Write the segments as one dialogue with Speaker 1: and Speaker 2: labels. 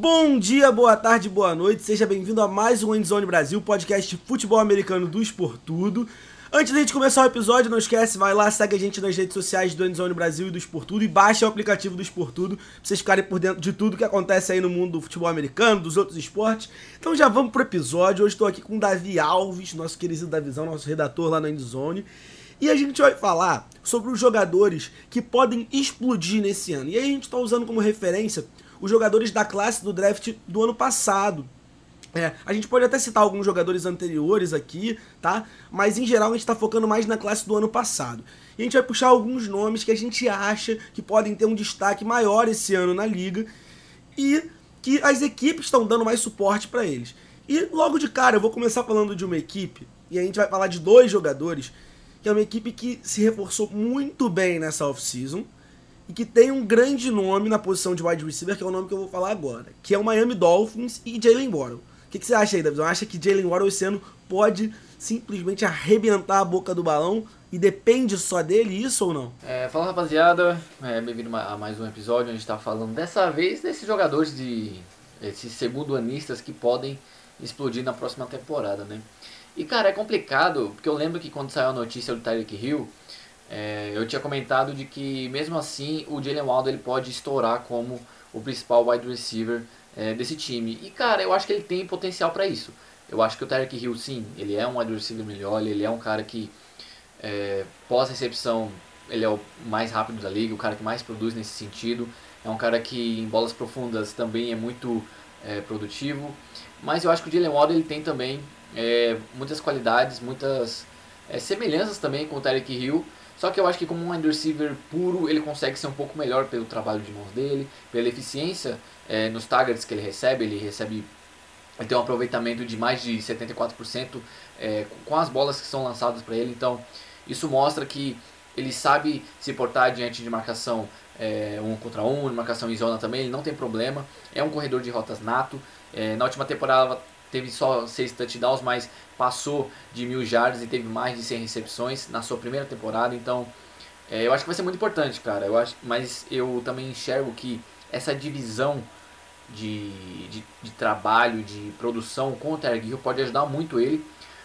Speaker 1: Bom dia, boa tarde, boa noite, seja bem-vindo a mais um Endzone Brasil, podcast de futebol americano do Esportudo. Antes da gente começar o episódio, não esquece, vai lá, segue a gente nas redes sociais do Endzone Brasil e do Esportudo e baixa o aplicativo do Esportudo pra vocês ficarem por dentro de tudo que acontece aí no mundo do futebol americano, dos outros esportes. Então já vamos pro episódio, hoje estou aqui com o Davi Alves, nosso querido Davizão, nosso redator lá no Endzone. E a gente vai falar sobre os jogadores que podem explodir nesse ano. E aí a gente está usando como referência os jogadores da classe do draft do ano passado. É, a gente pode até citar alguns jogadores anteriores aqui, tá? Mas em geral a gente está focando mais na classe do ano passado. E a gente vai puxar alguns nomes que a gente acha que podem ter um destaque maior esse ano na liga e que as equipes estão dando mais suporte para eles. E logo de cara eu vou começar falando de uma equipe e a gente vai falar de dois jogadores que é uma equipe que se reforçou muito bem nessa off-season e que tem um grande nome na posição de wide receiver, que é o nome que eu vou falar agora, que é o Miami Dolphins e Jalen Waddle. O que, que, você acha aí, David? Acha que Jalen Waddle esse ano pode simplesmente arrebentar a boca do balão e depende só dele, isso ou não?
Speaker 2: É, fala rapaziada, é, bem-vindo a mais um episódio onde a gente está falando dessa vez desses jogadores de esses segundo anistas que podem explodir na próxima temporada, né? E cara, é complicado, porque eu lembro que quando saiu a notícia do Tyreek Hill, é, eu tinha comentado de que mesmo assim o Jalen Waddle ele pode estourar como o principal wide receiver é, desse time. E cara, eu acho que ele tem potencial para isso. Eu acho que o Tyreek Hill, sim, ele é um wide receiver melhor, ele é um cara que é, pós-recepção ele é o mais rápido da liga, o cara que mais produz nesse sentido. É um cara que em bolas profundas também é muito é, produtivo. Mas eu acho que o Jalen Waddle ele tem também é, muitas qualidades, muitas é, semelhanças também com o Tyreek Hill. Só que eu acho que como um wide receiver puro, ele consegue ser um pouco melhor pelo trabalho de mãos dele, pela eficiência é, nos targets que ele recebe. Ele recebe ele tem um aproveitamento de mais de 74% é, com as bolas que são lançadas para ele. Então, isso mostra que ele sabe se portar diante de marcação é, um contra um, marcação em zona também, ele não tem problema. É um corredor de rotas nato. É, na última temporada teve só seis touchdowns, mas passou de mil jardas e teve mais de 100 recepções na sua primeira temporada. Então, é, eu acho que vai ser muito importante, cara. Eu acho, mas eu também enxergo que essa divisão de, de, de trabalho, de produção com o Tarek Hill pode ajudar muito ele,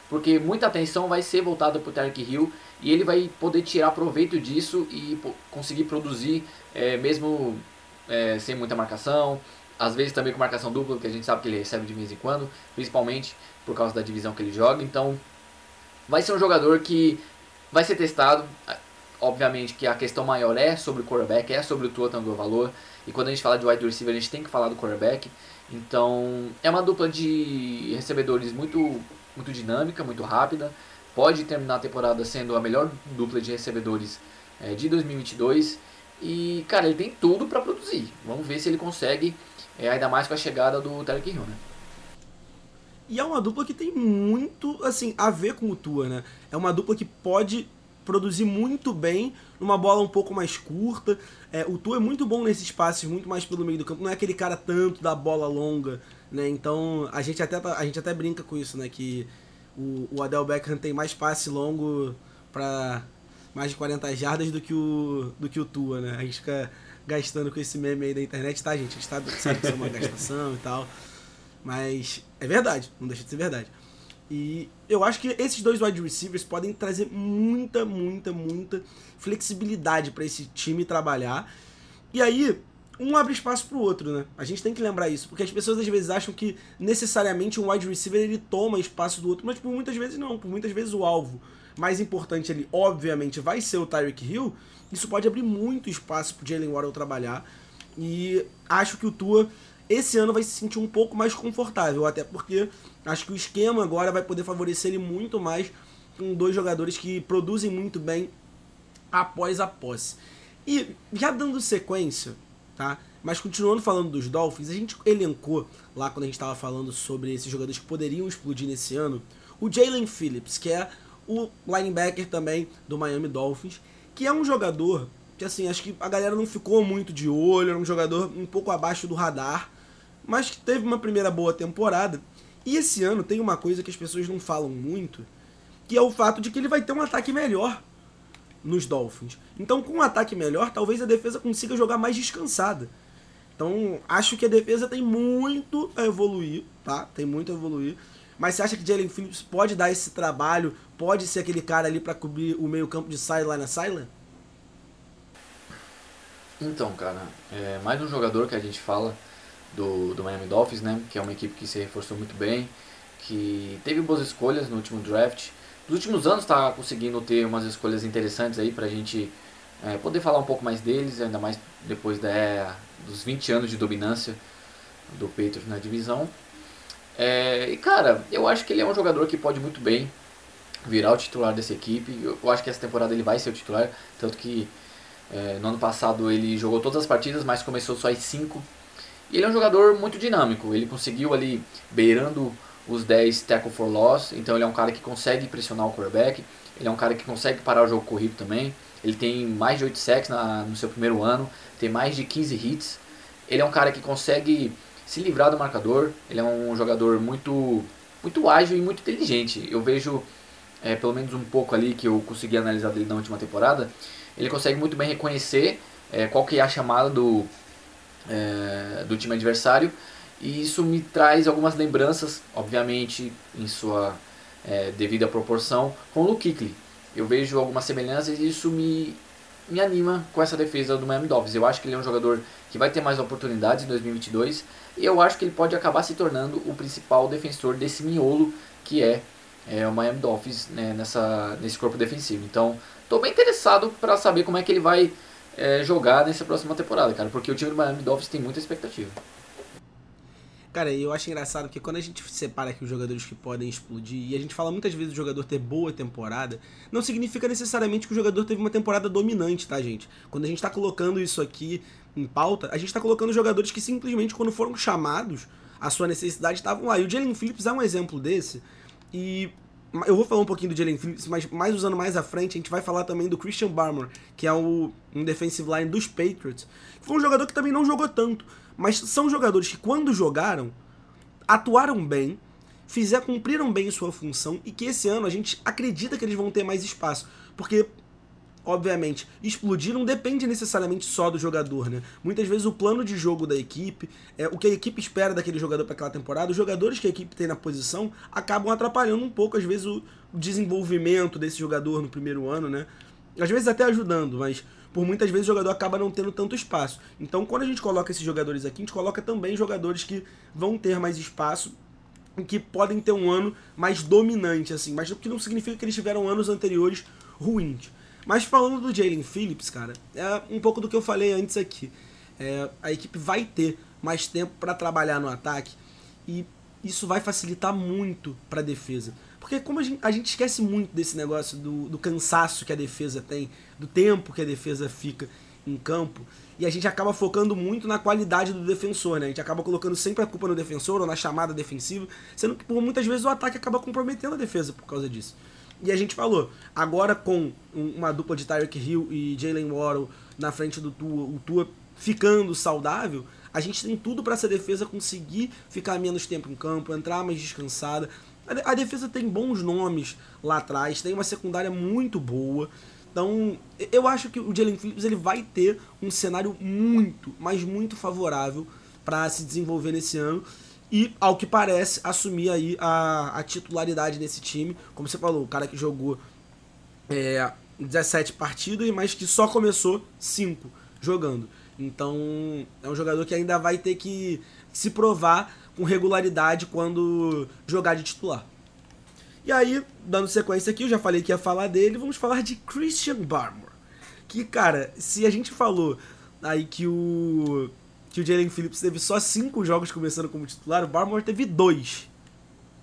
Speaker 2: porque muita atenção vai ser voltada para o Tarek Hill e ele vai poder tirar proveito disso e conseguir produzir é, mesmo é, sem muita marcação, às vezes também com marcação dupla, que a gente sabe que ele recebe de vez em quando, principalmente por causa da divisão que ele joga. Então, vai ser um jogador que vai ser testado. Obviamente que a questão maior é sobre o quarterback, é sobre o Tua Valor. E quando a gente fala de wide receiver, a gente tem que falar do quarterback. Então, é uma dupla de recebedores muito, muito dinâmica, muito rápida. Pode terminar a temporada sendo a melhor dupla de recebedores é, de 2022. E, cara, ele tem tudo para produzir. Vamos ver se ele consegue é, ainda mais com a chegada do Tarek Hill, né?
Speaker 1: E é uma dupla que tem muito, assim, a ver com o Tua, né? É uma dupla que pode produzir muito bem numa bola um pouco mais curta. É, o Tua é muito bom nesses passes, muito mais pelo meio do campo. Não é aquele cara tanto da bola longa, né? Então a gente até, a gente até brinca com isso, né? Que o, o Adel Beckham tem mais passe longo para mais de 40 jardas do que o, do que o Tua, né? A gente fica gastando com esse meme aí da internet, tá, gente? A gente sabe, sabe que isso é uma gastação e tal. Mas é verdade, não deixa de ser verdade. E eu acho que esses dois wide receivers podem trazer muita, muita, muita flexibilidade para esse time trabalhar. E aí, um abre espaço pro outro, né? A gente tem que lembrar isso, porque as pessoas às vezes acham que necessariamente um wide receiver ele toma espaço do outro, mas por muitas vezes não, por muitas vezes o alvo mais importante ali, obviamente, vai ser o Tyreek Hill, isso pode abrir muito espaço pro Jalen Waddle trabalhar. E acho que o Tua esse ano vai se sentir um pouco mais confortável, até porque acho que o esquema agora vai poder favorecer ele muito mais com dois jogadores que produzem muito bem após a posse. E já dando sequência, tá? Mas continuando falando dos Dolphins, a gente elencou lá quando a gente estava falando sobre esses jogadores que poderiam explodir nesse ano, o Jalen Phillips, que é o linebacker também do Miami Dolphins, que é um jogador que assim, acho que a galera não ficou muito de olho, era um jogador um pouco abaixo do radar, mas que teve uma primeira boa temporada. E esse ano tem uma coisa que as pessoas não falam muito, que é o fato de que ele vai ter um ataque melhor nos Dolphins. Então, com um ataque melhor, talvez a defesa consiga jogar mais descansada. Então, acho que a defesa tem muito a evoluir, tá? Tem muito a evoluir. Mas você acha que Jalen Phillips pode dar esse trabalho? Pode ser aquele cara ali para cobrir o meio-campo de sideline a sideline?
Speaker 2: Então, cara, é mais um jogador que a gente fala do, do Miami Dolphins, né? Que é uma equipe que se reforçou muito bem, que teve boas escolhas no último draft. Nos últimos anos está conseguindo ter umas escolhas interessantes aí pra gente é, poder falar um pouco mais deles, ainda mais depois da, dos 20 anos de dominância do Patriots na divisão. É, e cara, eu acho que ele é um jogador que pode muito bem virar o titular dessa equipe. Eu, acho que essa temporada ele vai ser o titular, tanto que é, no ano passado ele jogou todas as partidas, mas começou só as 5. E ele é um jogador muito dinâmico, ele conseguiu ali beirando os 10 tackle for loss, então ele é um cara que consegue pressionar o quarterback, ele é um cara que consegue parar o jogo corrido também. Ele tem mais de 8 sacks na, no seu primeiro ano, tem mais de 15 hits. Ele é um cara que consegue se livrar do marcador. Ele é um jogador muito, muito ágil e muito inteligente. Eu vejo, é, pelo menos um pouco ali que eu consegui analisar dele na última temporada, ele consegue muito bem reconhecer é, qual que é a chamada do, é, do time adversário. E isso me traz algumas lembranças, obviamente, em sua é, devida proporção, com o Kuechly. Eu vejo algumas semelhanças e isso me, me anima com essa defesa do Miami Dolphins. Eu acho que ele é um jogador que vai ter mais oportunidades em 2022 e eu acho que ele pode acabar se tornando o principal defensor desse miolo que é, é o Miami Dolphins né, nessa, nesse corpo defensivo. Então, estou bem interessado para saber como é que ele vai é, jogar nessa próxima temporada, cara, porque o time do Miami Dolphins tem muita expectativa.
Speaker 1: Cara, eu acho engraçado que quando a gente separa aqui os jogadores que podem explodir, e a gente fala muitas vezes do jogador ter boa temporada, não significa necessariamente que o jogador teve uma temporada dominante, tá, gente? Quando a gente tá colocando isso aqui em pauta, a gente tá colocando jogadores que simplesmente, quando foram chamados, a sua necessidade estavam lá. E o Jalen Phillips é um exemplo desse. E eu vou falar um pouquinho do Jalen Phillips, mas mais usando mais à frente, a gente vai falar também do Christian Barmore, que é o, um defensive line dos Patriots. Foi um jogador que também não jogou tanto mas são jogadores que, quando jogaram, atuaram bem, fizer, cumpriram bem sua função e que esse ano a gente acredita que eles vão ter mais espaço. Porque, obviamente, explodir não depende necessariamente só do jogador, né? Muitas vezes o plano de jogo da equipe, é, o que a equipe espera daquele jogador para aquela temporada, os jogadores que a equipe tem na posição acabam atrapalhando um pouco, às vezes, o desenvolvimento desse jogador no primeiro ano, né? Às vezes até ajudando, mas por muitas vezes o jogador acaba não tendo tanto espaço. Então, quando a gente coloca esses jogadores aqui, a gente coloca também jogadores que vão ter mais espaço e que podem ter um ano mais dominante, assim, mas o que não significa que eles tiveram anos anteriores ruins. Mas falando do Jalen Phillips, cara, é um pouco do que eu falei antes aqui. É, a equipe vai ter mais tempo para trabalhar no ataque e isso vai facilitar muito para a defesa. Porque como a gente, a gente, esquece muito desse negócio do, do cansaço que a defesa tem, do tempo que a defesa fica em campo, e a gente acaba focando muito na qualidade do defensor, né? A gente acaba colocando sempre a culpa no defensor ou na chamada defensiva, sendo que por muitas vezes o ataque acaba comprometendo a defesa por causa disso. E a gente falou, agora com uma dupla de Tyreek Hill e Jalen Waddle na frente do Tua, o Tua ficando saudável, a gente tem tudo para essa defesa conseguir ficar menos tempo em campo, entrar mais descansada. A defesa tem bons nomes lá atrás, tem uma secundária muito boa. Então, eu acho que o Jalen Phillips ele vai ter um cenário muito, mas muito favorável para se desenvolver nesse ano e, ao que parece, assumir aí a, a titularidade nesse time. Como você falou, o cara que jogou é, 17 partidas, mas que só começou 5 jogando. Então, é um jogador que ainda vai ter que se provar com regularidade quando jogar de titular. E aí, dando sequência aqui, eu já falei que ia falar dele, vamos falar de Christian Barmore. Que, cara, se a gente falou aí que o que o Jalen Phillips teve só cinco jogos começando como titular, o Barmore teve dois.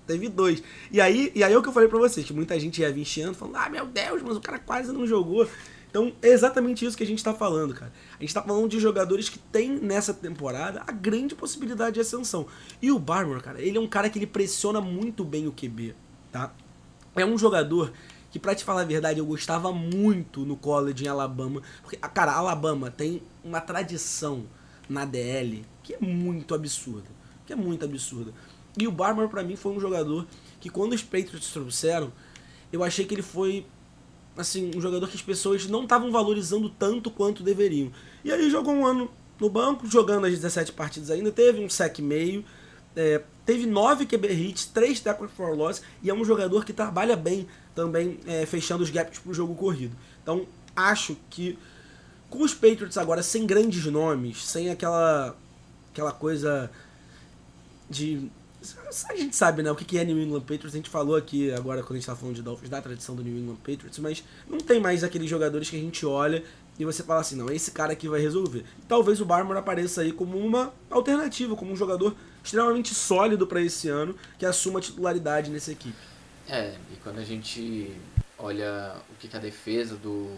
Speaker 1: Teve dois. E aí, e aí é o que eu falei pra vocês, que muita gente ia vir chiando, falando, ah, meu Deus, mas o cara quase não jogou. Então é exatamente isso que a gente está falando, cara. A gente está falando de jogadores que tem nessa temporada a grande possibilidade de ascensão. E o Barber, cara, ele é um cara que ele pressiona muito bem o QB, tá? É um jogador que, pra te falar a verdade, eu gostava muito no college em Alabama. Porque, cara, Alabama tem uma tradição na DL que é muito absurda. Que é muito absurda. E o Barber, para mim, foi um jogador que, quando os Patriots trouxeram, eu achei que ele foi assim, um jogador que as pessoas não estavam valorizando tanto quanto deveriam. E aí jogou um ano no banco, jogando as 17 partidas ainda, teve um sec meio, é, teve 9 QB hits, 3 tackles for loss, e é um jogador que trabalha bem também, é, fechando os gaps pro jogo corrido. Então, acho que com os Patriots agora sem grandes nomes, sem aquela, aquela coisa de a gente sabe, né, o que é New England Patriots. A gente falou aqui agora, quando a gente tá falando de Dolphins, da tradição do New England Patriots, mas não tem mais aqueles jogadores que a gente olha e você fala assim, não, é esse cara aqui vai resolver. talvez o Barmore apareça aí como uma alternativa, como um jogador extremamente sólido para esse ano, que assuma a titularidade nessa equipe.
Speaker 2: É, e quando a gente olha o que a defesa do,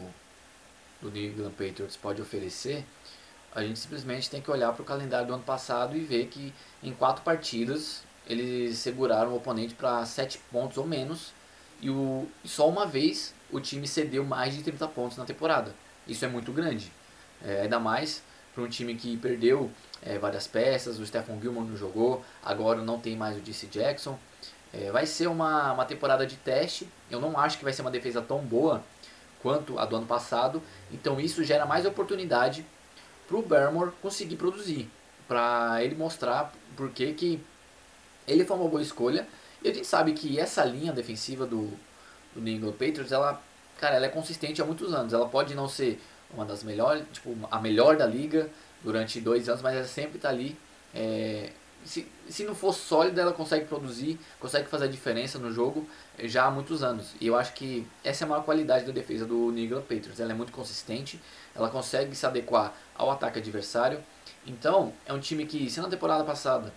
Speaker 2: do New England Patriots pode oferecer, a gente simplesmente tem que olhar para o calendário do ano passado e ver que em quatro partidas eles seguraram o oponente para 7 pontos ou menos e, o, só uma vez o time cedeu mais de 30 pontos na temporada. Isso é muito grande, é, ainda mais para um time que perdeu é, várias peças, o Stephen Gilmore não jogou, agora não tem mais o DC Jackson. É, vai ser uma, uma temporada de teste, eu não acho que vai ser uma defesa tão boa quanto a do ano passado, então isso gera mais oportunidade para o Barrymore conseguir produzir, para ele mostrar por que, que ele foi uma boa escolha. E a gente sabe que essa linha defensiva do, do New England Patriots, ela, cara, ela é consistente há muitos anos. Ela pode não ser uma das melhores, tipo, a melhor da liga durante dois anos, mas ela sempre está ali. É, se, se não for sólida, ela consegue produzir, consegue fazer a diferença no jogo já há muitos anos. E eu acho que essa é a maior qualidade da defesa do New England Patriots. Ela é muito consistente, ela consegue se adequar ao ataque adversário. Então, é um time que, se na temporada passada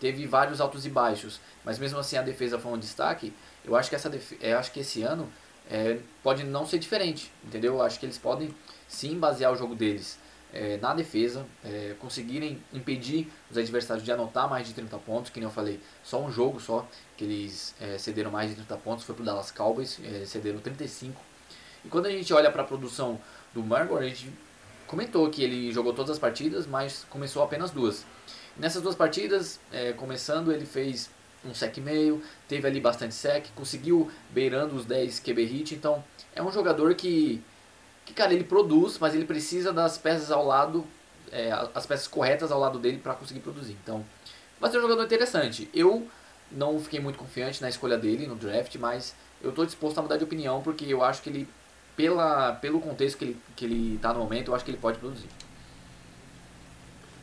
Speaker 2: teve vários altos e baixos, mas mesmo assim a defesa foi um destaque. Eu acho que essa eu acho que esse ano é, pode não ser diferente, entendeu? Eu acho que eles podem sim basear o jogo deles é, na defesa, é, conseguirem impedir os adversários de anotar mais de 30 pontos, que nem eu falei, só um jogo só que eles é, cederam mais de 30 pontos, foi pro Dallas Cowboys, é, cederam 35. E quando a gente olha para a produção do Margot, a gente comentou que ele jogou todas as partidas, mas começou apenas duas. Nessas duas partidas, é, começando, ele fez um sec meio, teve ali bastante sec, conseguiu beirando os 10 QB hit, então é um jogador que, que cara, ele produz, mas ele precisa das peças ao lado, é, as peças corretas ao lado dele para conseguir produzir. Então, vai ser um jogador interessante. Eu não fiquei muito confiante na escolha dele no draft, mas eu estou disposto a mudar de opinião porque eu acho que ele, pela, pelo contexto que ele, que ele tá no momento, eu acho que ele pode produzir.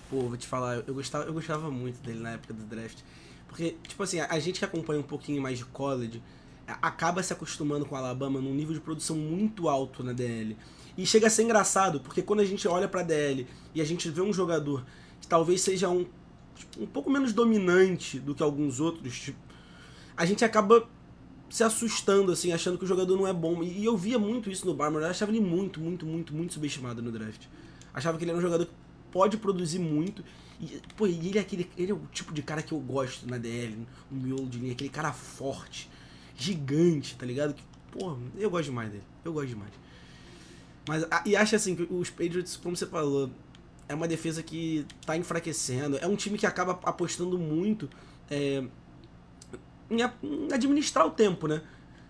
Speaker 1: Pô, vou te falar, eu gostava, eu gostava muito dele na época do draft. Porque, tipo assim, a gente que acompanha um pouquinho mais de college acaba se acostumando com o Alabama num nível de produção muito alto na DL. E chega a ser engraçado, porque quando a gente olha pra DL e a gente vê um jogador que talvez seja um, tipo, um pouco menos dominante do que alguns outros, tipo, a gente acaba se assustando, assim, achando que o jogador não é bom. E eu via muito isso no Barmer, eu achava ele muito, muito, muito, muito subestimado no draft. Achava que ele era um jogador que pode produzir muito. E, pô, ele é, aquele, ele é o tipo de cara que eu gosto na DL, no miolo de linha, aquele cara forte, gigante, tá ligado? Que, pô, eu gosto demais dele. Eu gosto demais. Mas, e acho assim, que os Patriots, como você falou, é uma defesa que tá enfraquecendo. É um time que acaba apostando muito é, em, administrar o tempo, né?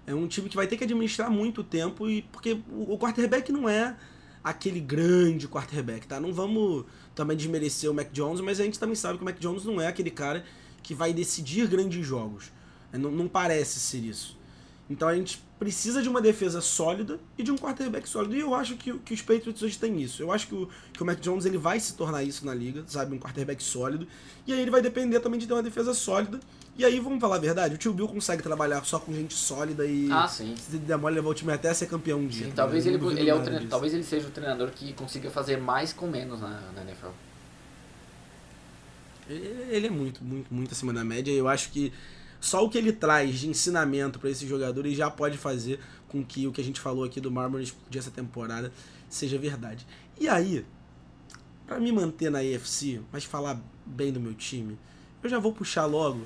Speaker 1: É um time que vai ter que administrar muito tempo, e porque o quarterback não é aquele grande quarterback, tá? Não vamos também desmerecer o Mac Jones, mas a gente também sabe que o Mac Jones não é aquele cara que vai decidir grandes jogos. É, não, não parece ser isso. Então a gente precisa de uma defesa sólida e de um quarterback sólido. E eu acho que, que os Patriots hoje têm isso. Eu acho que o, que o Mac Jones ele vai se tornar isso na liga, sabe? Um quarterback sólido. E aí ele vai depender também de ter uma defesa sólida. E aí, vamos falar a verdade, o tio Bill consegue trabalhar só com gente sólida e
Speaker 2: ah, sim.
Speaker 1: se demora levar o time até ser campeão um dia.
Speaker 2: Sim, talvez, ele, ele é o treino, talvez ele seja o treinador que consiga fazer mais com menos na, na NFL.
Speaker 1: Ele é muito, muito, muito acima da média. Eu acho que só o que ele traz de ensinamento para esses jogadores já pode fazer com que o que a gente falou aqui do Marmor de essa temporada seja verdade. E aí, para me manter na AFC, mas falar bem do meu time, eu já vou puxar logo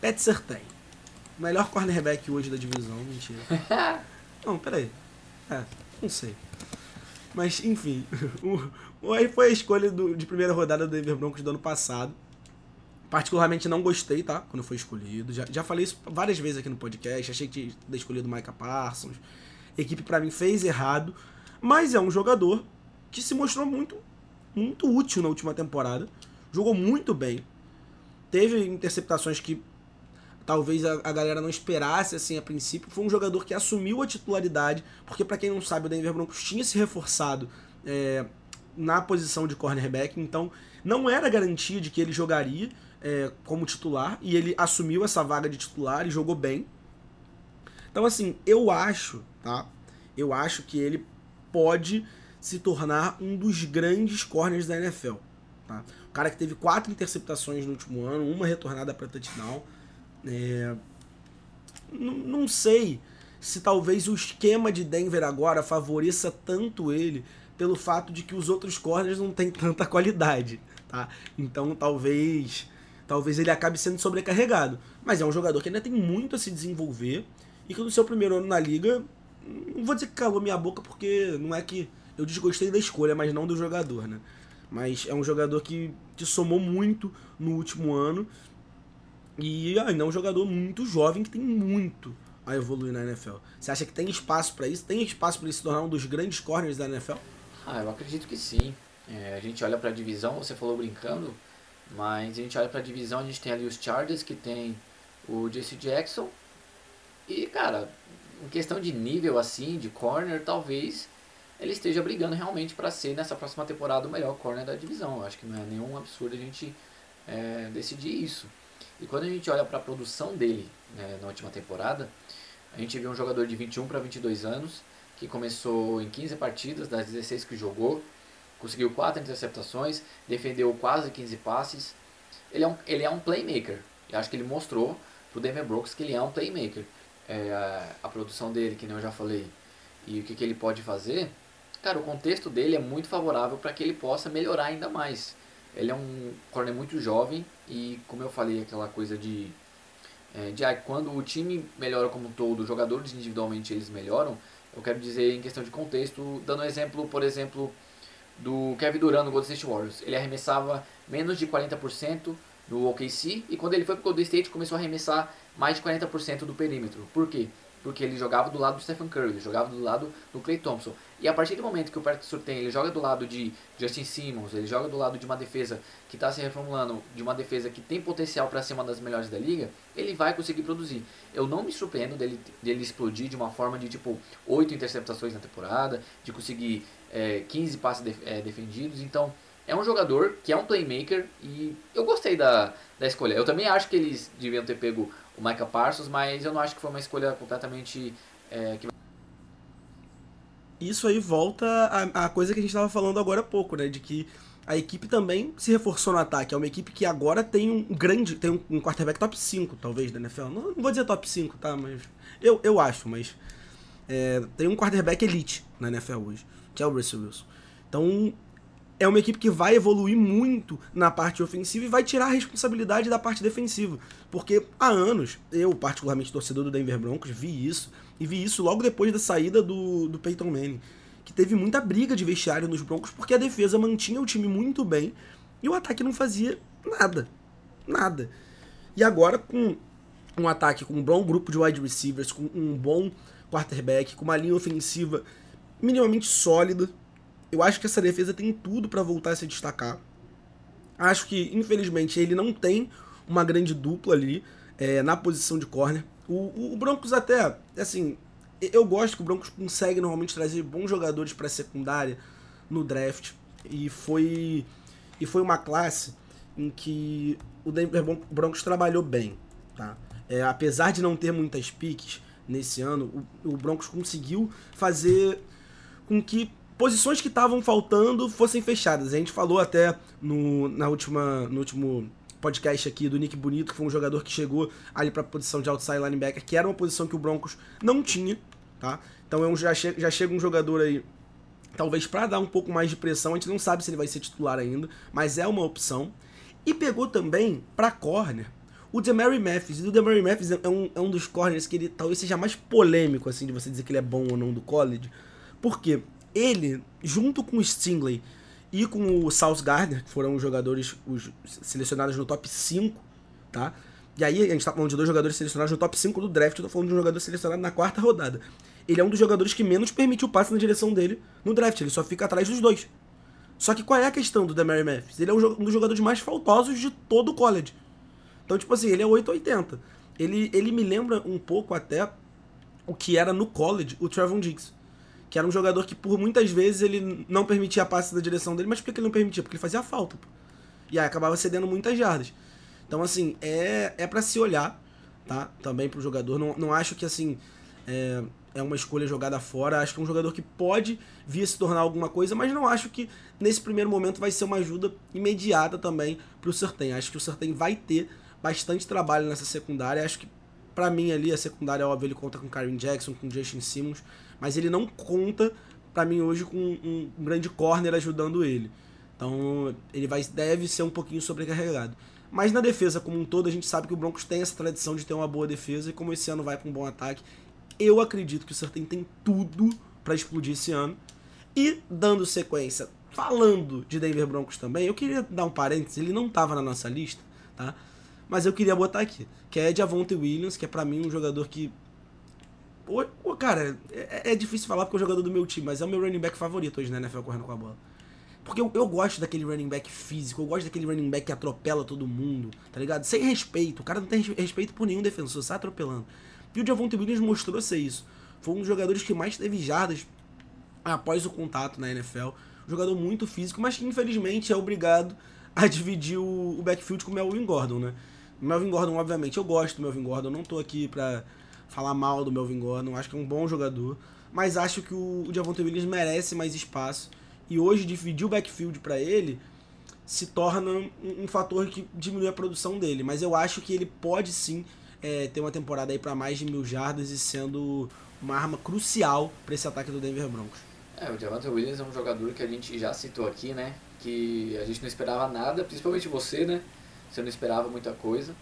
Speaker 1: Pat Sertain. Melhor cornerback hoje da divisão, mentira. não, peraí. É, não sei. Mas, enfim, o, o, foi a escolha do, de primeira rodada do Denver Broncos do ano passado. Particularmente não gostei, tá? Quando foi escolhido. Já, já falei isso várias vezes aqui no podcast. Achei que tinha escolhido Micah Parsons. A equipe para mim fez errado. Mas é um jogador que se mostrou muito muito útil na última temporada. Jogou muito bem. Teve interceptações que talvez a, a, galera não esperasse assim a princípio. Foi um jogador que assumiu a titularidade, porque para quem não sabe, o Denver Broncos tinha se reforçado é, na posição de cornerback, então não era garantia de que ele jogaria é, como titular, e ele assumiu essa vaga de titular e jogou bem. Então, assim, eu acho, tá? Eu acho que ele pode se tornar um dos grandes corners da NFL. Tá? O cara que teve quatro interceptações no último ano, uma retornada para touchdown. É... Não sei se talvez o esquema de Denver agora favoreça tanto ele pelo fato de que os outros corners não têm tanta qualidade, tá? Então talvez talvez ele acabe sendo sobrecarregado. Mas é um jogador que ainda tem muito a se desenvolver e que no seu primeiro ano na liga, não vou dizer que calou minha boca porque não é que eu desgostei da escolha, mas não do jogador, né? Mas é um jogador que te somou muito no último ano e ainda é um jogador muito jovem que tem muito a evoluir na NFL. Você acha que tem espaço para isso? Tem espaço para ele se tornar um dos grandes corners da NFL?
Speaker 2: Ah, eu acredito que sim. É, a gente olha para a divisão, você falou brincando, mas a gente olha para a divisão, a gente tem ali os Chargers, que tem o Jesse Jackson. E, cara, em questão de nível assim, de corner, talvez ele esteja brigando realmente para ser nessa próxima temporada o melhor corner da divisão. Eu acho que não é nenhum absurdo a gente é, decidir isso. E quando a gente olha para a produção dele né, na última temporada, a gente viu um jogador de 21 para 22 anos que começou em 15 partidas das 16 que jogou, conseguiu 4 interceptações, defendeu quase 15 passes. Ele é um, ele é um playmaker. Eu acho que ele mostrou pro Denver Brooks que ele é um playmaker. É, a, a, produção dele, que nem eu já falei, e o que, que ele pode fazer, cara, o contexto dele é muito favorável para que ele possa melhorar ainda mais. Ele é um corner muito jovem e, como eu falei, aquela coisa de, é, de ah, quando o time melhora como um todo, os jogadores individualmente eles melhoram, eu quero dizer em questão de contexto, dando um exemplo, por exemplo, do Kevin Durant no Golden State Warriors. Ele arremessava menos de 40% no OKC e quando ele foi para o Golden State começou a arremessar mais de 40% do perímetro. Por quê? Porque ele jogava do lado do Stephen Curry, ele jogava do lado do Clay Thompson. E a partir do momento que o Patrick Surtain ele joga do lado de Justin Simmons, ele joga do lado de uma defesa que está se reformulando, de uma defesa que tem potencial para ser uma das melhores da liga, ele vai conseguir produzir. Eu não me surpreendo dele, dele explodir de uma forma de tipo 8 interceptações na temporada, de conseguir é, 15 passes é, defendidos. Então, é um jogador que é um playmaker e eu gostei da, da escolha. Eu também acho que eles deviam ter pego o Micah Parsons, mas eu não acho que foi uma escolha completamente. É, que...
Speaker 1: Isso aí volta à, à coisa que a gente estava falando agora há pouco, né? De que a equipe também se reforçou no ataque. É uma equipe que agora tem um grande. tem um, um quarterback top 5, talvez, da NFL. Não, não, vou dizer top 5, tá? Mas. Eu, eu acho, mas. É, tem um quarterback elite na NFL hoje, que é o Russell Wilson. Então, é uma equipe que vai evoluir muito na parte ofensiva e vai tirar a responsabilidade da parte defensiva. Porque há anos, eu, particularmente torcedor do Denver Broncos, vi isso. E vi isso logo depois da saída do, do Peyton Manning. Que teve muita briga de vestiário nos Broncos porque a defesa mantinha o time muito bem e o ataque não fazia nada. Nada. E agora, com um ataque com um bom grupo de wide receivers, com um bom quarterback, com uma linha ofensiva minimamente sólida, eu acho que essa defesa tem tudo para voltar a se destacar. Acho que, infelizmente, ele não tem uma grande dupla ali é, na posição de corner. O, o, Broncos até, assim, eu gosto que o Broncos consegue normalmente trazer bons jogadores para a secundária no draft. E foi, e foi uma classe em que o Denver Broncos trabalhou bem. Tá? É, apesar de não ter muitas piques nesse ano, o, o Broncos conseguiu fazer com que posições que estavam faltando fossem fechadas. A gente falou até no, na última, no último podcast aqui do Nick Bonito, que foi um jogador que chegou ali para a posição de outside linebacker, que era uma posição que o Broncos não tinha, tá? Então é um, já, che já chega um jogador aí, talvez para dar um pouco mais de pressão, a gente não sabe se ele vai ser titular ainda, mas é uma opção. E pegou também para corner o Demary Matthews. E o Demary Matthews é um, é um dos corners que ele talvez seja mais polêmico, assim, de você dizer que ele é bom ou não do college. Por quê? Ele, junto com o Stingley e com o South Gardner, que foram os jogadores os selecionados no top 5, tá? E aí a gente tá falando de dois jogadores selecionados no top 5 do draft, eu tô falando de um jogador selecionado na quarta rodada. Ele é um dos jogadores que menos permite o passe na direção dele no draft, ele só fica atrás dos dois. Só que qual é a questão do Demary Mathis? Ele é um dos jogadores mais faltosos de todo o college. Então, tipo assim, ele é 880. Ele, ele me lembra um pouco até o que era no college o Trevon Diggs. Que era um jogador que por muitas vezes ele não permitia a passe da direção dele, mas por que ele não permitia? Porque ele fazia falta. Pô. E aí acabava cedendo muitas jardas. Então, assim, é, é para se olhar, tá? Também pro jogador. Não, não acho que, assim, é, é uma escolha jogada fora. Acho que é um jogador que pode vir a se tornar alguma coisa, mas não acho que nesse primeiro momento vai ser uma ajuda imediata também pro Sertem. Acho que o Sertem vai ter bastante trabalho nessa secundária. Acho que, para mim, ali, a secundária, óbvio, ele conta com Karen Jackson, com Justin Simmons, mas ele não conta, para mim, hoje, com um, um grande corner ajudando ele. Então, ele vai, deve ser um pouquinho sobrecarregado. Mas na defesa como um todo, a gente sabe que o Broncos tem essa tradição de ter uma boa defesa, e como esse ano vai com um bom ataque, eu acredito que o Sertem tem tudo para explodir esse ano. E dando sequência, falando de Denver Broncos também, eu queria dar um parênteses, ele não estava na nossa lista, tá? Mas eu queria botar aqui, que é Javonte Williams, que é para mim um jogador que Pô, cara, é, é, difícil falar porque é o jogador do meu time, mas é o meu running back favorito hoje na NFL correndo com a bola. Porque eu, eu, gosto daquele running back físico, eu gosto daquele running back que atropela todo mundo, tá ligado? Sem respeito. O cara não tem respeito por nenhum defensor, sai atropelando. E o Javonte Williams mostrou ser isso. Foi um dos jogadores que mais teve jardas após o contato na NFL. Um jogador muito físico, mas que infelizmente é obrigado a dividir o, o backfield com o Melvin Gordon, né? Melvin Gordon, obviamente, eu gosto do Melvin Gordon, não tô aqui pra falar mal do Melvin Gordon, acho que é um bom jogador, mas acho que o, o Javonte Williams merece mais espaço e hoje dividir o backfield para ele se torna um, um, fator que diminui a produção dele. Mas eu acho que ele pode sim é, ter uma temporada aí para mais de mil jardas e sendo uma arma crucial para esse ataque do Denver Broncos.
Speaker 2: É, o Javante Williams é um jogador que a gente já citou aqui, né? Que a gente não esperava nada, principalmente você, né? Você não esperava muita coisa,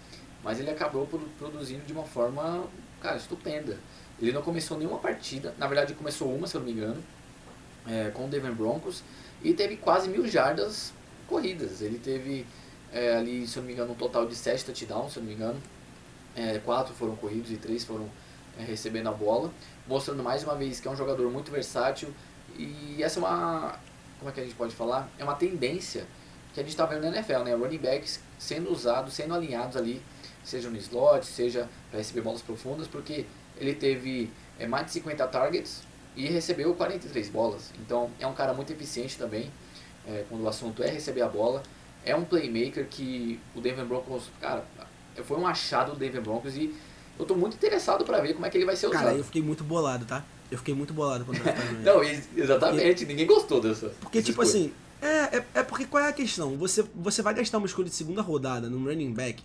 Speaker 2: mas ele acabou produzindo de uma forma, cara, estupenda. Ele não começou nenhuma partida, na verdade começou uma, se eu não me engano, é, com o Denver Broncos e teve quase mil jardas corridas. Ele teve é, ali, se eu não me engano, um total de 7 touchdowns, se eu não me engano. É, quatro foram corridos e três foram é, recebendo a bola, mostrando mais uma vez que é um jogador muito versátil e essa é uma, como é que a gente pode falar? É uma tendência que a gente está vendo na NFL, né? Running backs sendo usados, sendo alinhados ali, seja no slot, seja para receber bolas profundas, porque ele teve é, mais de 50 targets e recebeu 43 bolas. Então é um cara muito eficiente também, é, quando o assunto é receber a bola. É um playmaker que o Denver Broncos, cara, foi um achado do Denver Broncos e eu tô muito interessado para ver como é que ele vai ser usado.
Speaker 1: Cara, eu fiquei muito bolado, tá? Eu fiquei muito bolado quando eu
Speaker 2: Não, exatamente, porque, ninguém gostou dessa.
Speaker 1: Porque, tipo assim, é, é, é, porque qual é a questão? Você, você vai gastar uma escolha de segunda rodada num running back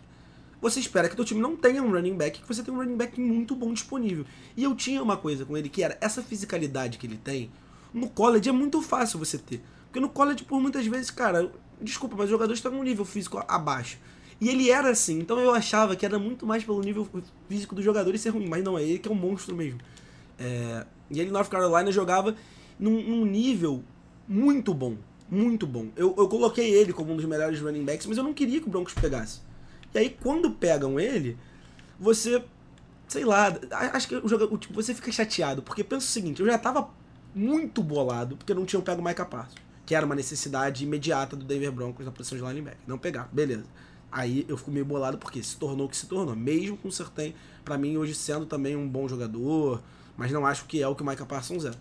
Speaker 1: você espera que teu time não tenha um running back, que você tenha um running back muito bom disponível. E eu tinha uma coisa com ele que era essa fisicalidade que ele tem. No college é muito fácil você ter. Porque no college, por muitas vezes, cara, desculpa, mas os jogadores estão num nível físico abaixo. E ele era assim, então eu achava que era muito mais pelo nível físico do jogador ser ruim, mas não, é ele que é um monstro mesmo. É... E ele North Carolina jogava num, num, nível muito bom, muito bom. Eu, eu coloquei ele como um dos melhores running backs, mas eu não queria que o Broncos pegasse. E aí, quando pegam ele, você. Sei lá, acho que o jogo, tipo, você fica chateado, porque pensa o seguinte: eu já tava muito bolado porque não tinham pego o Micah Parsons, que era uma necessidade imediata do Denver Broncos na posição de linebacker. Não pegar, beleza. Aí eu fico meio bolado porque se tornou o que se tornou, mesmo com o Sertém, para mim, hoje sendo também um bom jogador, mas não acho que é o que o Micah Parsons é.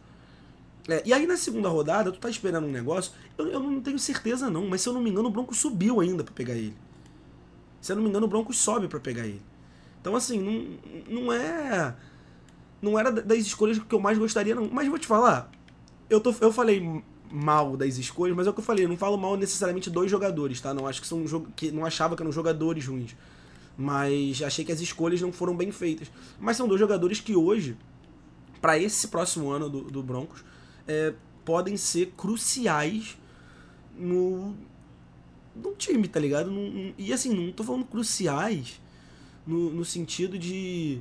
Speaker 1: É, e aí na segunda rodada, tu tá esperando um negócio, eu, eu, não tenho certeza não, mas se eu não me engano, o Bronco subiu ainda para pegar ele. Se eu não me engano, o Broncos sobe para pegar ele. Então, assim, não, não é. Não era das escolhas que eu mais gostaria, não. Mas vou te falar, eu, tô, eu falei mal das escolhas, mas é o que eu falei, eu não falo mal necessariamente dos jogadores, tá? Não acho que são que não achava que eram jogadores ruins. Mas achei que as escolhas não foram bem feitas. Mas são dois jogadores que hoje, para esse próximo ano do, do Broncos, é, podem ser cruciais no, num time, tá ligado? Num, e assim, não tô falando cruciais no, no sentido de.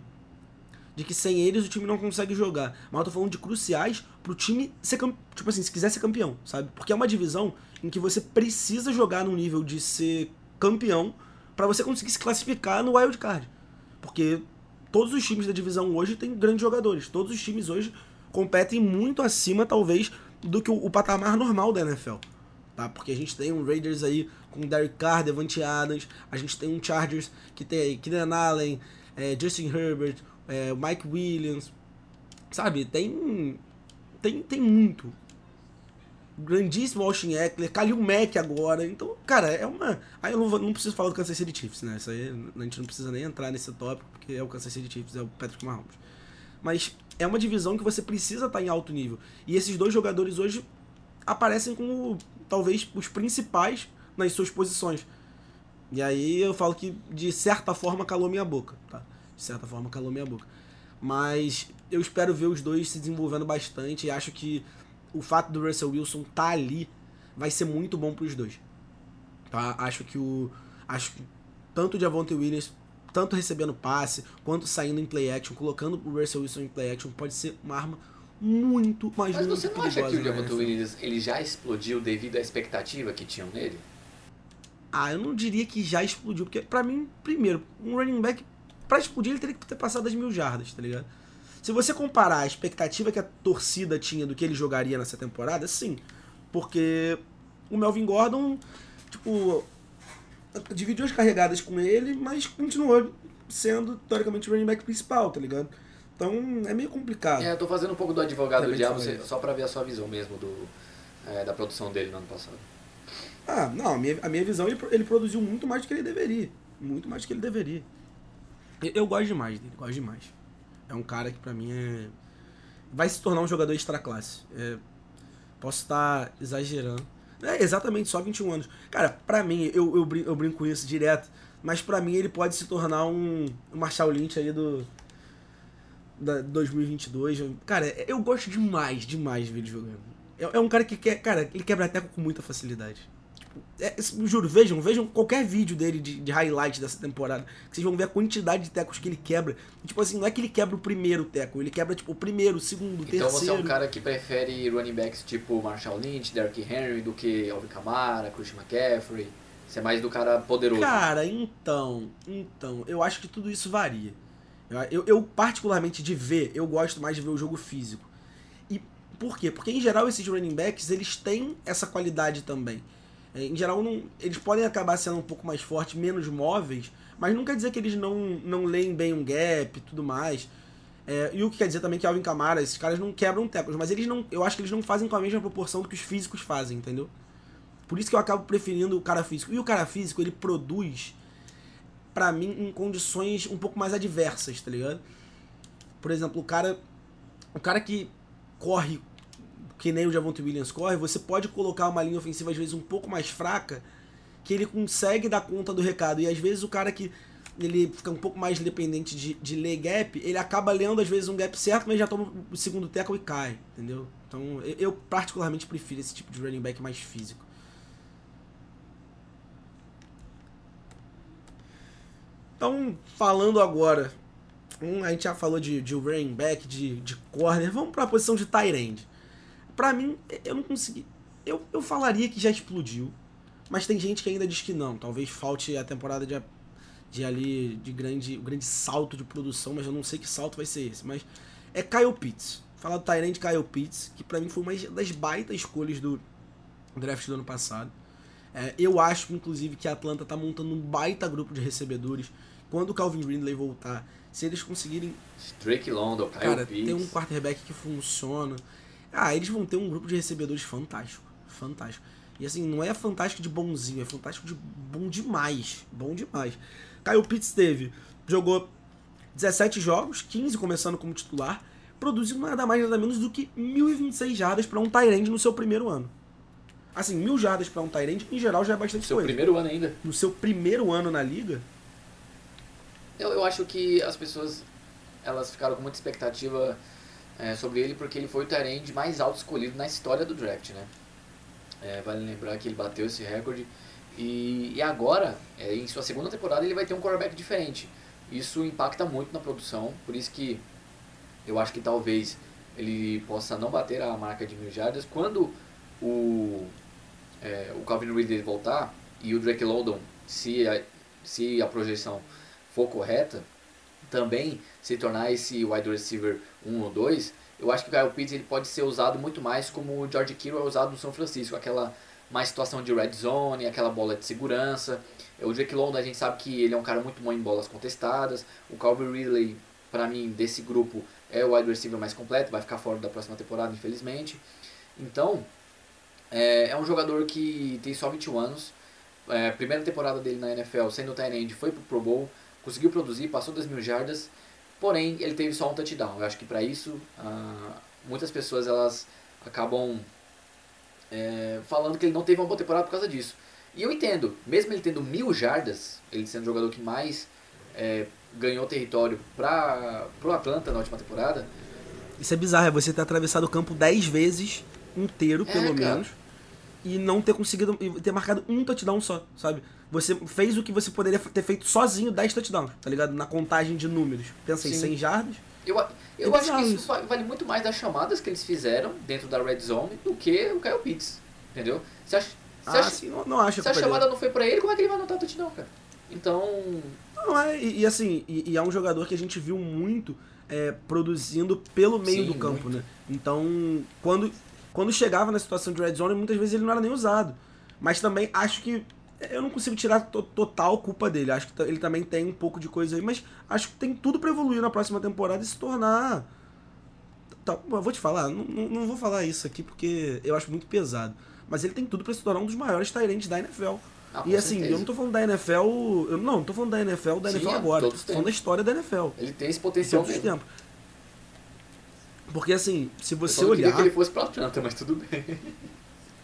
Speaker 1: De que sem eles o time não consegue jogar. Mas eu tô falando de cruciais pro time ser Tipo assim, se quiser ser campeão, sabe? Porque é uma divisão em que você precisa jogar no nível de ser campeão para você conseguir se classificar no wild card. Porque todos os times da divisão hoje têm grandes jogadores. Todos os times hoje competem muito acima, talvez, do que o, o patamar normal da NFL. Tá? Porque a gente tem um Raiders aí com Derek Carr, Devante Adams, a gente tem um Chargers que tem aí Keenan Allen, é, Justin Herbert, é, Mike Williams, sabe? Tem, tem, tem muito. Grandíssimo Austin Eckler, Kalil Mack agora. Então, cara, é uma. Aí eu não, vou, não preciso falar do Kansas City Chiefs, né? Isso aí a gente não precisa nem entrar nesse tópico, porque é o Kansas City Chiefs, é o Patrick Mahomes. Mas é uma divisão que você precisa estar em alto nível. E esses dois jogadores hoje aparecem como talvez os principais nas suas posições. E aí eu falo que de certa forma calou minha boca, tá? De certa forma calou minha boca. Mas eu espero ver os dois se desenvolvendo bastante e acho que o fato do Russell Wilson tá ali vai ser muito bom para os dois. Tá? Acho que o acho que tanto o Javonte Williams, tanto recebendo passe, quanto saindo em play action, colocando o Russell Wilson em play action, pode ser uma arma muito, mas,
Speaker 2: mas
Speaker 1: muito
Speaker 2: você não acha que o Javonte Williams ele já explodiu devido à expectativa que tinham nele?
Speaker 1: Ah, eu não diria que já explodiu, porque para mim, primeiro, um running back para explodir ele teria que ter passado as mil jardas, tá ligado? Se você comparar a expectativa que a torcida tinha do que ele jogaria nessa temporada, sim. Porque o Melvin Gordon, tipo, dividiu as carregadas com ele, mas continuou sendo, teoricamente, o running back principal, tá ligado? Então é meio complicado.
Speaker 2: É, eu tô fazendo um pouco do advogado é do diabo só pra ver a sua visão mesmo do, é, da produção dele no ano passado.
Speaker 1: Ah, não, a minha, a minha visão ele, ele produziu muito mais do que ele deveria. Muito mais do que ele deveria. Eu, eu gosto demais dele, gosto demais. É um cara que pra mim é. Vai se tornar um jogador extra classe. É, posso estar exagerando. É exatamente, só 21 anos. Cara, pra mim, eu, eu, brinco, eu brinco com isso direto, mas pra mim ele pode se tornar um, um Marshall Lynch aí do, da 2022. Cara, eu gosto demais, demais de ver ele jogando. É, é um cara que quer, cara, ele quebra teco com muita facilidade. Tipo, é, juro, vejam, vejam qualquer vídeo dele de, de highlight dessa temporada. Que vocês vão ver a quantidade de tecos que ele quebra. E, tipo assim, não é que ele quebra o primeiro teco, ele quebra tipo o primeiro, o segundo, o
Speaker 2: então
Speaker 1: terceiro.
Speaker 2: Então você é um cara que prefere running backs tipo Marshall Lynch, Derrick Henry do que Alvin Kamara, Christian McCaffrey. Você é mais do cara poderoso.
Speaker 1: Cara, então, então, eu acho que tudo isso varia. Eu, eu, particularmente, de ver, eu gosto mais de ver o jogo físico. E por quê? Porque, em geral, esses running backs, eles têm essa qualidade também. É, em geral, não, eles podem acabar sendo um pouco mais fortes, menos móveis, mas não quer dizer que eles não, não leem bem um gap e tudo mais. É, e o que quer dizer também que Alvin Kamara, esses caras não quebram tecos, mas eles não, eu acho que eles não fazem com a mesma proporção que os físicos fazem, entendeu? Por isso que eu acabo preferindo o cara físico. E o cara físico, ele produz para mim, em condições um pouco mais adversas, tá ligado? Por exemplo, o cara. O cara que corre que nem o Javonte Williams corre, você pode colocar uma linha ofensiva às vezes um pouco mais fraca, que ele consegue dar conta do recado. E às vezes o cara que ele fica um pouco mais dependente de, de ler gap, ele acaba lendo às vezes um gap certo, mas já toma o segundo tackle e cai, entendeu? Então eu, eu particularmente prefiro esse tipo de running back mais físico. Então, falando agora, um, a gente já falou de, de running back, de, de corner, vamos para a posição de tight end. Pra mim, eu não consegui. Eu, eu falaria que já explodiu, mas tem gente que ainda diz que não. Talvez falte a temporada de, de ali, de grande, grande salto de produção, mas eu não sei que salto vai ser esse. Mas é Kyle Pitts. Falar do Tyrant Kyle Pitts, que para mim foi uma das baitas escolhas do draft do ano passado. É, eu acho, inclusive, que a Atlanta tá montando um baita grupo de recebedores. Quando o Calvin Ridley voltar, se eles conseguirem.
Speaker 2: Drake London, Kyle
Speaker 1: cara,
Speaker 2: Pitts.
Speaker 1: ter um quarterback que funciona. Ah, eles vão ter um grupo de recebedores fantástico. Fantástico. E assim, não é fantástico de bonzinho, é fantástico de bom demais. Bom demais. Kyle Pitts teve, jogou 17 jogos, 15 começando como titular, produziu nada mais nada menos do que 1.026 jardas para um Tyrande no seu primeiro ano. Assim, mil jardas para um Tyrande, em geral, já é bastante
Speaker 2: seu
Speaker 1: coisa.
Speaker 2: No seu primeiro ano ainda?
Speaker 1: No seu primeiro ano na liga?
Speaker 2: Eu, eu acho que as pessoas elas ficaram com muita expectativa é, sobre ele porque ele foi o Tyrande mais alto escolhido na história do draft, né? É, vale lembrar que ele bateu esse recorde e, e agora, é, em sua segunda temporada, ele vai ter um quarterback diferente. Isso impacta muito na produção, por isso que eu acho que talvez ele possa não bater a marca de mil jardas. Quando o é, o Calvin Ridley voltar e o Drake London, se a, se a projeção for correta, também se tornar esse wide receiver 1 ou 2, eu acho que o Kyle Pitts ele pode ser usado muito mais como o George Kittle é usado no São Francisco, aquela mais situação de red zone, aquela bola de segurança. O Drake London a gente sabe que ele é um cara muito bom em bolas contestadas. O Calvin Ridley, para mim, desse grupo, é o wide receiver mais completo, vai ficar fora da próxima temporada, infelizmente. Então, é, é um jogador que tem só 21 anos. É, primeira temporada dele na NFL, sendo end, foi pro Pro Bowl, conseguiu produzir, passou das mil jardas, porém ele teve só um touchdown. Eu acho que para isso, ah, muitas pessoas elas acabam é, falando que ele não teve uma boa temporada por causa disso. E eu entendo, mesmo ele tendo mil jardas, ele sendo o jogador que mais é, ganhou território para o Atlanta na última temporada.
Speaker 1: Isso é bizarro, é você ter atravessado o campo 10 vezes inteiro, é, pelo menos, e não ter conseguido ter marcado um touchdown só, sabe? Você fez o que você poderia ter feito sozinho 10 touchdowns, tá ligado? Na contagem de números. Pensa em 100 jardas.
Speaker 2: Eu, eu é acho que isso, vale muito mais das chamadas que eles fizeram dentro da red zone do que o Kyle Pitts, entendeu? Você acha,
Speaker 1: você ah, acha, sim, não, não acho
Speaker 2: se a chamada dele. não foi pra ele, como é que ele vai anotar touchdown, cara? Então...
Speaker 1: Não, é, e, e assim, e, e, é um jogador que a gente viu muito é, produzindo pelo meio sim, do campo, muito. né? Então, quando, quando chegava na situação de red zone, muitas vezes ele não era nem usado. Mas também acho que eu não consigo tirar to total culpa dele. Acho que ele também tem um pouco de coisa aí, mas acho que tem tudo para evoluir na próxima temporada e se tornar. Tá, vou te falar, não, não, vou falar isso aqui porque eu acho muito pesado. Mas ele tem tudo para se tornar um dos maiores Tyrants da NFL. Ah, e assim, certeza. eu não tô falando da NFL. Eu, não, não tô falando da NFL, da Sim, NFL agora. Tô falando da história da NFL.
Speaker 2: Ele tem esse potencial.
Speaker 1: Todos os tempos. Porque assim, se você eu olhar. Eu
Speaker 2: que ele fosse pra Atlanta, mas tudo bem.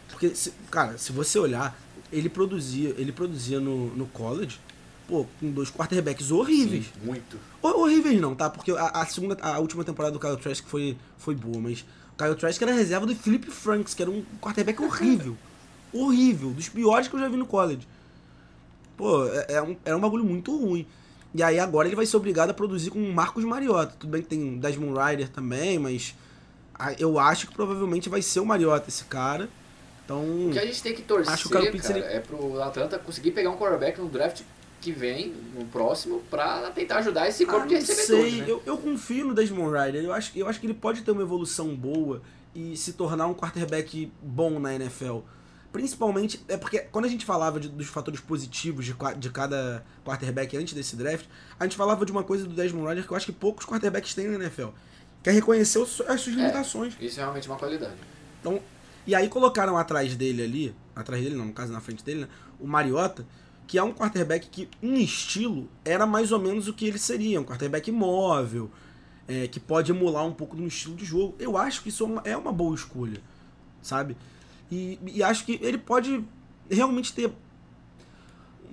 Speaker 1: Porque, se, cara, se você olhar, ele produzia, ele produzia no, no college, pô, com dois quarterbacks horríveis.
Speaker 2: Sim, muito.
Speaker 1: horríveis não, tá? Porque a, a, segunda, a última temporada do Kyle Trask foi, foi boa, mas o Kyle Trask era reserva do Philip Franks, que era um quarterback horrível. horrível, dos piores que eu já vi no college. Pô, é, é um, era um bagulho muito ruim. E aí agora ele vai ser obrigado a produzir com o Marcos Mariota. Tudo bem que tem Desmond Ryder também, mas eu acho que provavelmente vai ser o Mariota esse cara. Então,
Speaker 2: o que a gente tem que torcer, acho que o cara, ele... é pro Atlanta conseguir pegar um quarterback no draft que vem, no próximo, pra tentar ajudar esse corpo ah, de recebedores. Sei.
Speaker 1: Né? Eu, eu confio no Desmond Ryder. Eu acho, eu acho que ele pode ter uma evolução boa e se tornar um quarterback bom na NFL. Principalmente, é porque quando a gente falava de, dos fatores positivos de, de cada quarterback antes desse draft, a gente falava de uma coisa do Desmond Ryder que eu acho que poucos quarterbacks têm na NFL. Que é reconhecer as suas limitações.
Speaker 2: É, isso é realmente uma qualidade.
Speaker 1: Então, e aí colocaram atrás dele ali, atrás dele não, no caso na frente dele, né, o Mariota, que é um quarterback que, em estilo, era mais ou menos o que ele seria, um quarterback móvel, é, que pode emular um pouco do estilo de jogo. Eu acho que isso é uma boa escolha, sabe? E, e acho que ele pode realmente ter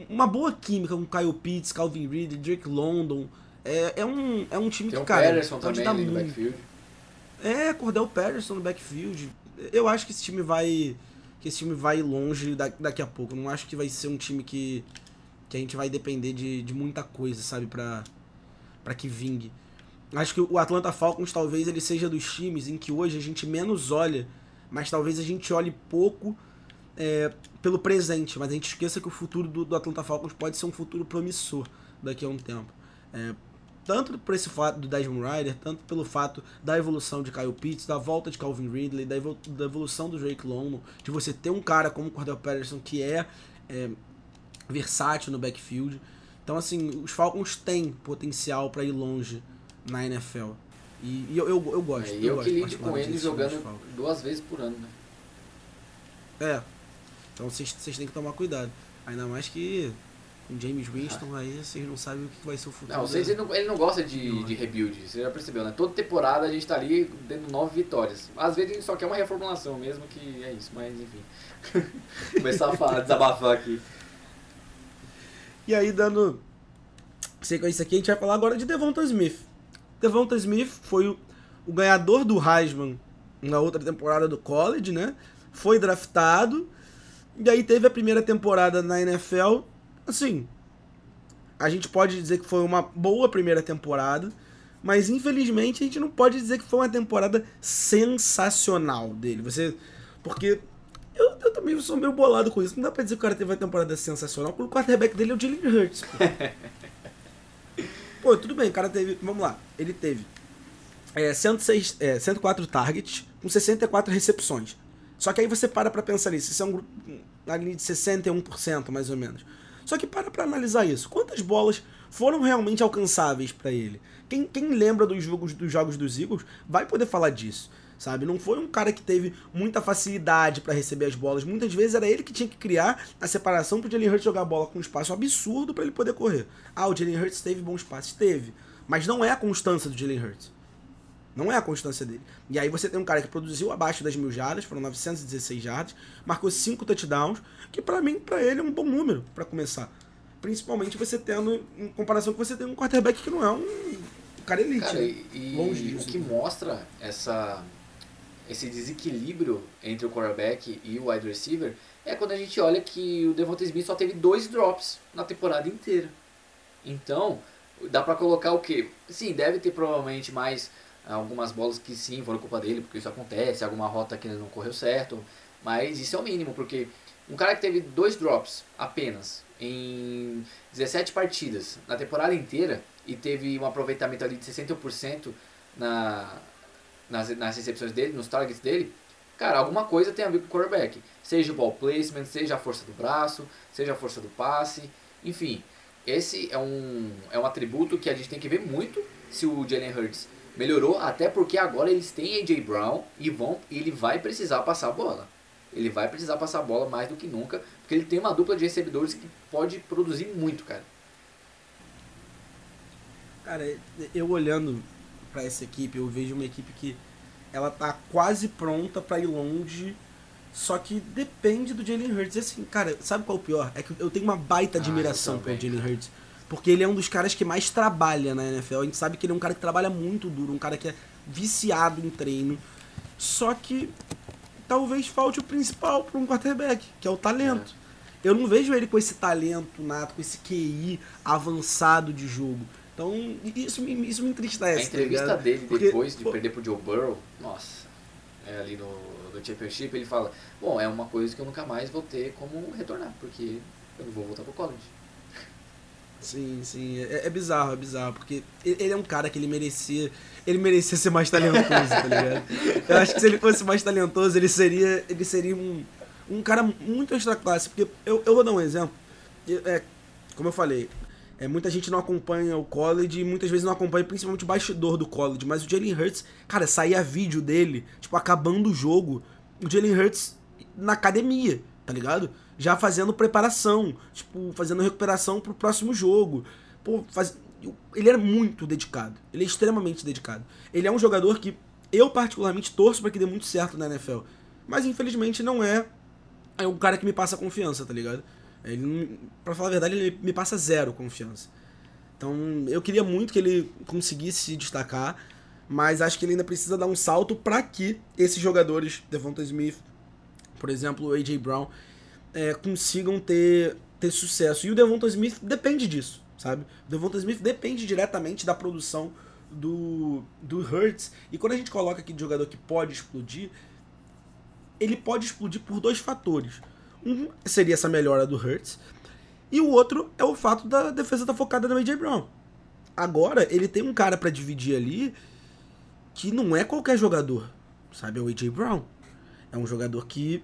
Speaker 1: uma boa química com Kyle Pitts, Calvin Ridley, Drake London. É, é, um, é um time
Speaker 2: Tem
Speaker 1: que,
Speaker 2: um
Speaker 1: cara,
Speaker 2: Patterson pode dar muito.
Speaker 1: É, Cordell Patterson no backfield. Eu acho que esse time vai que esse time vai longe daqui a pouco. Não acho que vai ser um time que, que a gente vai depender de, de muita coisa, sabe, pra, pra que vingue. Acho que o Atlanta Falcons talvez ele seja dos times em que hoje a gente menos olha mas talvez a gente olhe pouco é, pelo presente, mas a gente esqueça que o futuro do, do, Atlanta Falcons pode ser um futuro promissor daqui a um tempo. É, tanto por esse fato do Desmond Ryder, tanto pelo fato da evolução de Kyle Pitts, da volta de Calvin Ridley, da, da evolução do Drake London, de você ter um cara como o Cordell Patterson que é, é versátil no backfield. Então, assim, os Falcons têm potencial para ir longe na NFL. E, e eu, eu, eu, gosto. É,
Speaker 2: eu,
Speaker 1: eu
Speaker 2: que lido com ele jogando duas vezes por ano, né?
Speaker 1: É. Então vocês têm que tomar cuidado. Ainda mais que com James Winston ah. aí vocês não sabem o que vai ser o futuro.
Speaker 2: Não, vocês, ele, não, ele não gosta de, de rebuild, você já percebeu, né? Toda temporada a gente tá ali dando nove vitórias. Às vezes a gente só quer uma reformulação mesmo, que é isso, mas enfim. Começar a falar, desabafar aqui.
Speaker 1: E aí, dando sequência aqui, a gente vai falar agora de Devonta Smith. Devonta Smith foi o, o ganhador do Heisman na outra temporada do college, né? Foi draftado. E aí teve a primeira temporada na NFL. Assim, a gente pode dizer que foi uma boa primeira temporada, mas infelizmente a gente não pode dizer que foi uma temporada sensacional dele. Você. Porque eu, eu também sou meio bolado com isso. Não dá pra dizer que o cara teve uma temporada sensacional, porque o quarterback dele é o Jalen Hurts. Pô, tudo bem, o cara teve. Vamos lá, ele teve é, 106, é, 104 targets com 64 recepções. Só que aí você para pra pensar nisso. Isso é um grupo ali de 61%, mais ou menos. Só que para pra analisar isso. Quantas bolas foram realmente alcançáveis para ele? Quem, quem lembra dos jogos, dos jogos dos Eagles vai poder falar disso sabe? Não foi um cara que teve muita facilidade para receber as bolas. Muitas vezes era ele que tinha que criar a separação pro Jalen Hurts jogar a bola com um espaço absurdo para ele poder correr. Ah, o Jalen Hurts teve bons passes? Teve. Mas não é a constância do Jalen Hurts. Não é a constância dele. E aí você tem um cara que produziu abaixo das mil jardas, foram 916 jardas, marcou 5 touchdowns, que para mim, para ele, é um bom número para começar. Principalmente você tendo, em comparação com você tem um quarterback que não é um cara elite. Cara,
Speaker 2: né? e, Longe disso. o que mostra essa esse desequilíbrio entre o quarterback e o wide receiver é quando a gente olha que o Devonta Smith só teve dois drops na temporada inteira. Então, dá para colocar o quê? Sim, deve ter provavelmente mais algumas bolas que sim foram culpa dele, porque isso acontece, alguma rota que não correu certo, mas isso é o mínimo, porque um cara que teve dois drops apenas em 17 partidas na temporada inteira e teve um aproveitamento ali de 61% na, nas, nas recepções dele, nos targets dele, cara, alguma coisa tem a ver com o quarterback. Seja o ball placement, seja a força do braço, seja a força do passe, enfim. Esse é um, é um atributo que a gente tem que ver muito se o Jalen Hurts melhorou, até porque agora eles têm AJ Brown e vão, ele vai precisar passar a bola. Ele vai precisar passar a bola mais do que nunca, porque ele tem uma dupla de recebedores que pode produzir muito, cara.
Speaker 1: Cara, eu olhando para essa equipe, eu vejo uma equipe que ela tá quase pronta para ir longe, só que depende do Jalen Hurts. E assim, cara, sabe qual é o pior? É que eu tenho uma baita ah, admiração ah, pelo Jalen Hurts. Porque ele é um dos caras que mais trabalha na NFL. A gente sabe que ele é um cara que trabalha muito duro, um cara que é viciado em treino. Só que talvez falte o principal para um quarterback, que é o talento. É. Eu não vejo ele com esse talento nato, com esse QI avançado de jogo. Então, isso me, isso me entristece.
Speaker 2: A entrevista tá dele Porque, depois de pô, perder pro Joe Burrow, nossa, é ali no, no Championship, ele fala: Bom, é uma coisa que eu nunca mais vou ter como retornar, porque eu não vou voltar pro college.
Speaker 1: Sim, sim. É, é, bizarro, é bizarro. Porque ele é um cara que ele merecia. Ele merecia ser mais talentoso, tá ligado? Eu acho que se ele fosse mais talentoso, ele seria. Ele seria um, um cara muito extra classe. Porque eu, eu vou dar um exemplo. É, como eu falei, é, muita gente não acompanha o college e muitas vezes não acompanha principalmente o bastidor do college. Mas o Jalen Hurts, cara, saía vídeo dele, tipo, acabando o jogo. O Jalen Hurts na academia, tá ligado? Já fazendo preparação, tipo, fazendo recuperação pro próximo jogo. Pô, faz... ele era muito dedicado. Ele é extremamente dedicado. Ele é um jogador que eu particularmente torço para que dê muito certo na NFL. Mas infelizmente não é, é um cara que me passa confiança, tá ligado? Ele, pra falar a verdade, ele me passa zero confiança. Então, eu queria muito que ele conseguisse se destacar, mas acho que ele ainda precisa dar um salto para que esses jogadores, Devonta Smith, por exemplo, o AJ Brown, é, consigam ter, ter sucesso. E o Devonta Smith depende disso, sabe? O Devonta Smith depende diretamente da produção do, do Hurts. E quando a gente coloca aqui de jogador que pode explodir, ele pode explodir por dois fatores. Um seria essa melhora do Hurts. E o outro é o fato da defesa estar tá focada no AJ Brown. Agora, ele tem um cara para dividir ali que não é qualquer jogador, sabe? É o AJ Brown. É um jogador que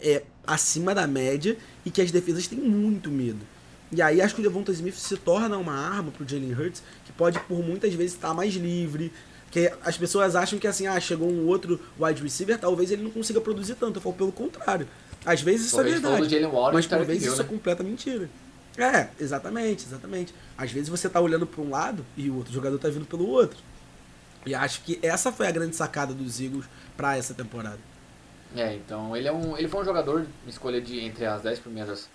Speaker 1: é acima da média e que as defesas têm muito medo. E aí acho que o Devonta Smith se torna uma arma pro Jalen Hurts que pode por muitas vezes estar mais livre. Que as pessoas acham que assim, ah, chegou um outro wide receiver, talvez ele não consiga produzir tanto. Eu falo pelo contrário. Às vezes isso é verdade. Mas por vezes isso é né? é completa mentira. É, exatamente, exatamente. Às vezes você tá olhando para um lado e o outro jogador tá vindo pelo outro. E acho que essa foi a grande sacada dos Eagles para essa temporada.
Speaker 2: É, então ele é um, ele foi um jogador escolha de entre as 10 primeiras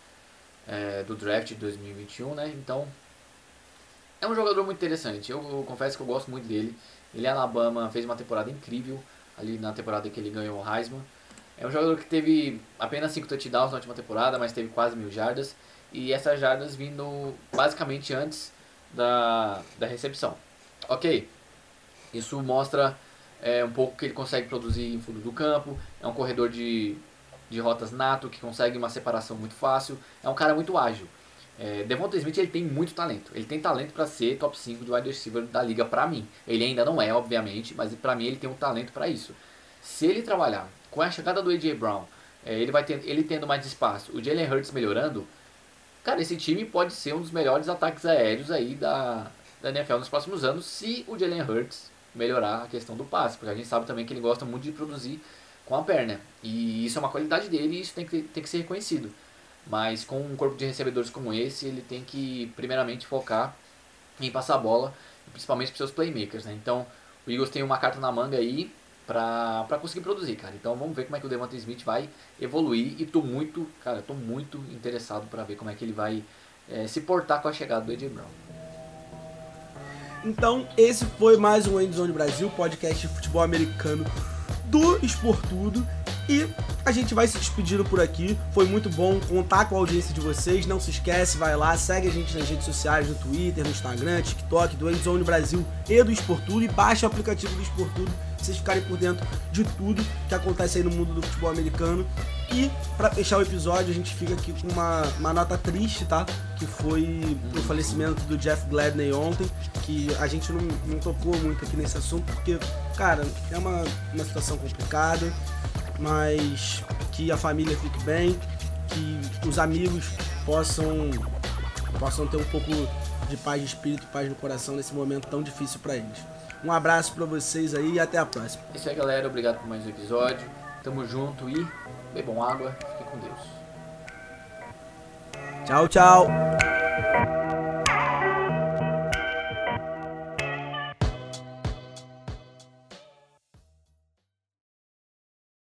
Speaker 2: é, do draft de 2021, né? Então é um jogador muito interessante. Eu, eu, confesso que eu gosto muito dele. Ele é Alabama, fez uma temporada incrível ali na temporada que ele ganhou o Heisman. É um jogador que teve apenas 5 touchdowns na última temporada, mas teve quase mil jardas. E essas jardas vindo basicamente antes da, da recepção. Ok, isso mostra é, um pouco que ele consegue produzir em fundo do campo. É um corredor de, de rotas nato, que consegue uma separação muito fácil. É um cara muito ágil. É, Devonta Smith ele tem muito talento. Ele tem talento para ser top 5 do wide receiver da liga para mim. Ele ainda não é, obviamente, mas para mim ele tem um talento para isso. Se ele trabalhar com a chegada do A.J. Brown, é, ele, vai ter, ele tendo mais espaço, o Jalen Hurts melhorando, cara, esse time pode ser um dos melhores ataques aéreos aí da, da NFL nos próximos anos, se o Jalen Hurts melhorar a questão do passe, porque a gente sabe também que ele gosta muito de produzir com a perna, e isso é uma qualidade dele e isso tem que, tem que ser reconhecido. Mas com um corpo de recebedores como esse, ele tem que primeiramente focar em passar a bola, principalmente para seus playmakers, né? Então, o Eagles tem uma carta na manga aí para conseguir produzir, cara. Então, vamos ver como é que o Devonta Smith vai evoluir e tô muito, cara, tô muito interessado para ver como é que ele vai é, se portar com a chegada do AJ Brown.
Speaker 1: Então, esse foi mais um Endzone Brasil, podcast de futebol americano do Esportudo. E a gente vai se despedindo por aqui. Foi muito bom contar com a audiência de vocês. Não se esquece, vai lá, segue a gente nas redes sociais, no Twitter, no Instagram, TikTok, do Endzone Brasil e do Esportudo. E baixa o aplicativo do Esportudo pra vocês ficarem por dentro de tudo que acontece aí no mundo do futebol americano. E para fechar o episódio, a gente fica aqui com uma, uma nota triste, tá? Que foi o falecimento do Jeff Gladney ontem, que a gente não, não tocou muito aqui nesse assunto, porque, cara, é uma, uma situação complicada mas que a família fique bem, que os amigos possam possam ter um pouco de paz de espírito, paz no coração nesse momento tão difícil para eles. Um abraço para vocês aí e até a próxima.
Speaker 2: É isso aí, galera. Obrigado por mais um episódio. Tamo junto e bebam água. Fiquem com Deus.
Speaker 1: Tchau, tchau.